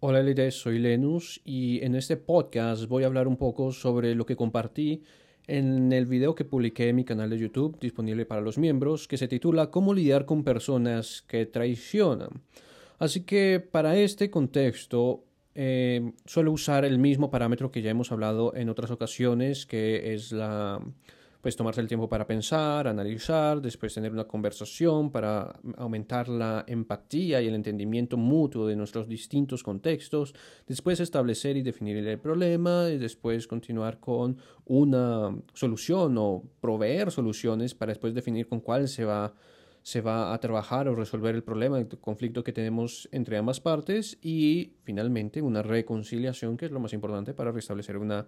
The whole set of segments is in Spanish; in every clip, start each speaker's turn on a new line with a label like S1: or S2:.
S1: Hola Elite, soy Lenus y en este podcast voy a hablar un poco sobre lo que compartí en el video que publiqué en mi canal de YouTube disponible para los miembros que se titula Cómo lidiar con personas que traicionan. Así que para este contexto eh, suelo usar el mismo parámetro que ya hemos hablado en otras ocasiones que es la pues tomarse el tiempo para pensar, analizar, después tener una conversación para aumentar la empatía y el entendimiento mutuo de nuestros distintos contextos, después establecer y definir el problema y después continuar con una solución o proveer soluciones para después definir con cuál se va se va a trabajar o resolver el problema, el conflicto que tenemos entre ambas partes y finalmente una reconciliación que es lo más importante para restablecer una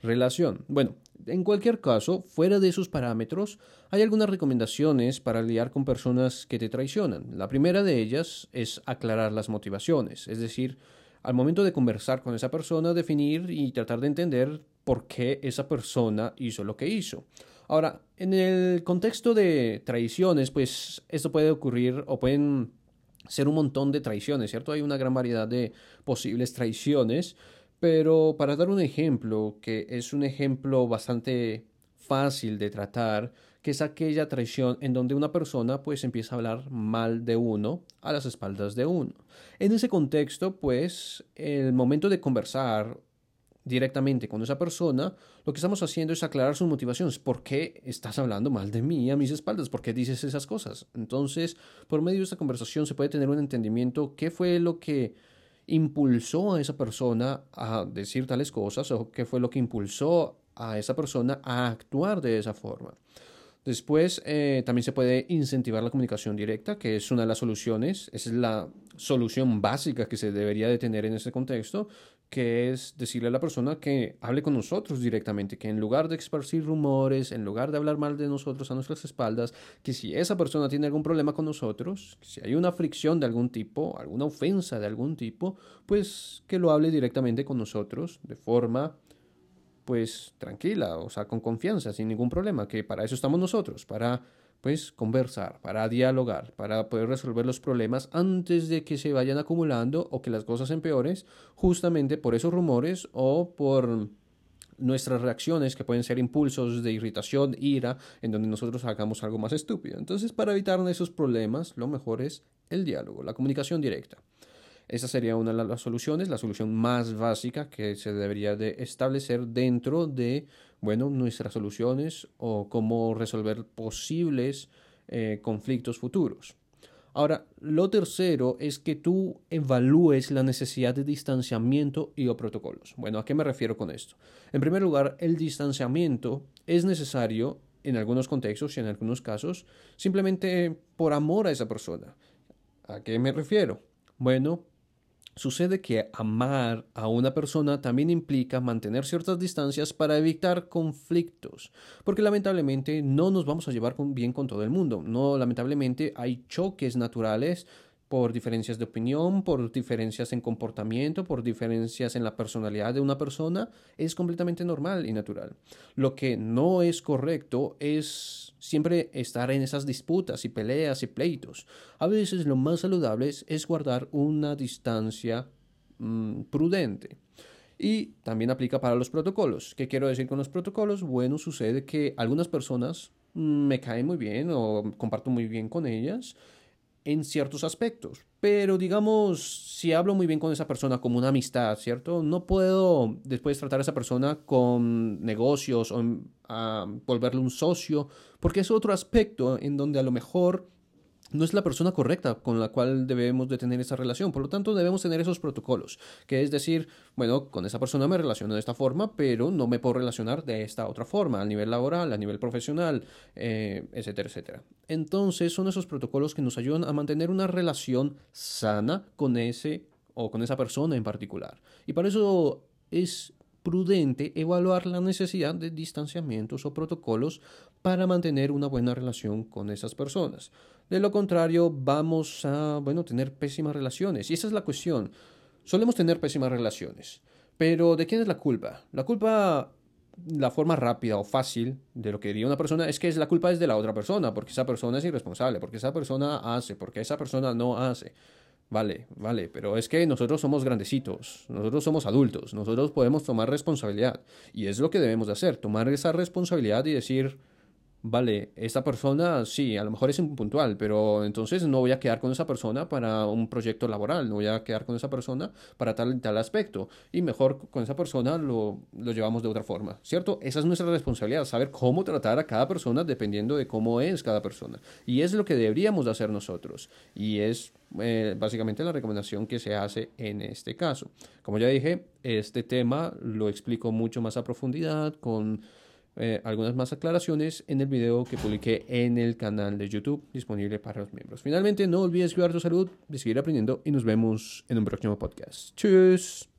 S1: relación. Bueno, en cualquier caso, fuera de esos parámetros, hay algunas recomendaciones para lidiar con personas que te traicionan. La primera de ellas es aclarar las motivaciones, es decir, al momento de conversar con esa persona, definir y tratar de entender por qué esa persona hizo lo que hizo. Ahora, en el contexto de traiciones, pues esto puede ocurrir o pueden ser un montón de traiciones, ¿cierto? Hay una gran variedad de posibles traiciones. Pero para dar un ejemplo, que es un ejemplo bastante fácil de tratar, que es aquella traición en donde una persona pues empieza a hablar mal de uno a las espaldas de uno. En ese contexto, pues el momento de conversar directamente con esa persona, lo que estamos haciendo es aclarar sus motivaciones. ¿Por qué estás hablando mal de mí a mis espaldas? ¿Por qué dices esas cosas? Entonces, por medio de esta conversación se puede tener un entendimiento qué fue lo que impulsó a esa persona a decir tales cosas o qué fue lo que impulsó a esa persona a actuar de esa forma. Después eh, también se puede incentivar la comunicación directa, que es una de las soluciones, es la solución básica que se debería de tener en ese contexto, que es decirle a la persona que hable con nosotros directamente, que en lugar de esparcir rumores, en lugar de hablar mal de nosotros a nuestras espaldas, que si esa persona tiene algún problema con nosotros, si hay una fricción de algún tipo, alguna ofensa de algún tipo, pues que lo hable directamente con nosotros de forma pues tranquila, o sea, con confianza, sin ningún problema, que para eso estamos nosotros, para pues conversar, para dialogar, para poder resolver los problemas antes de que se vayan acumulando o que las cosas empeores, justamente por esos rumores o por nuestras reacciones que pueden ser impulsos de irritación, ira, en donde nosotros hagamos algo más estúpido. Entonces, para evitar esos problemas, lo mejor es el diálogo, la comunicación directa. Esa sería una de las soluciones, la solución más básica que se debería de establecer dentro de, bueno, nuestras soluciones o cómo resolver posibles eh, conflictos futuros. Ahora, lo tercero es que tú evalúes la necesidad de distanciamiento y o protocolos. Bueno, ¿a qué me refiero con esto? En primer lugar, el distanciamiento es necesario en algunos contextos y en algunos casos simplemente por amor a esa persona. ¿A qué me refiero? Bueno, Sucede que amar a una persona también implica mantener ciertas distancias para evitar conflictos, porque lamentablemente no nos vamos a llevar bien con todo el mundo. No, lamentablemente hay choques naturales por diferencias de opinión, por diferencias en comportamiento, por diferencias en la personalidad de una persona, es completamente normal y natural. Lo que no es correcto es siempre estar en esas disputas y peleas y pleitos. A veces lo más saludable es guardar una distancia mm, prudente. Y también aplica para los protocolos. ¿Qué quiero decir con los protocolos? Bueno, sucede que algunas personas mm, me caen muy bien o comparto muy bien con ellas en ciertos aspectos. Pero digamos, si hablo muy bien con esa persona como una amistad, ¿cierto? No puedo después tratar a esa persona con negocios o a volverle un socio, porque es otro aspecto en donde a lo mejor no es la persona correcta con la cual debemos de tener esa relación. Por lo tanto, debemos tener esos protocolos, que es decir, bueno, con esa persona me relaciono de esta forma, pero no me puedo relacionar de esta otra forma, a nivel laboral, a nivel profesional, eh, etcétera, etcétera. Entonces, son esos protocolos que nos ayudan a mantener una relación sana con ese o con esa persona en particular. Y para eso es prudente evaluar la necesidad de distanciamientos o protocolos para mantener una buena relación con esas personas. De lo contrario, vamos a, bueno, tener pésimas relaciones. Y esa es la cuestión. Solemos tener pésimas relaciones. Pero ¿de quién es la culpa? La culpa, la forma rápida o fácil de lo que diría una persona es que es la culpa es de la otra persona, porque esa persona es irresponsable, porque esa persona hace, porque esa persona no hace. Vale, vale, pero es que nosotros somos grandecitos, nosotros somos adultos, nosotros podemos tomar responsabilidad. Y es lo que debemos de hacer, tomar esa responsabilidad y decir, vale, esta persona sí, a lo mejor es impuntual, pero entonces no voy a quedar con esa persona para un proyecto laboral, no voy a quedar con esa persona para tal y tal aspecto, y mejor con esa persona lo, lo llevamos de otra forma, ¿cierto? Esa es nuestra responsabilidad, saber cómo tratar a cada persona dependiendo de cómo es cada persona, y es lo que deberíamos hacer nosotros, y es eh, básicamente la recomendación que se hace en este caso. Como ya dije, este tema lo explico mucho más a profundidad con eh, algunas más aclaraciones en el video que publiqué en el canal de YouTube disponible para los miembros. Finalmente, no olvides cuidar tu salud, de seguir aprendiendo y nos vemos en un próximo podcast. ¡Tschüss!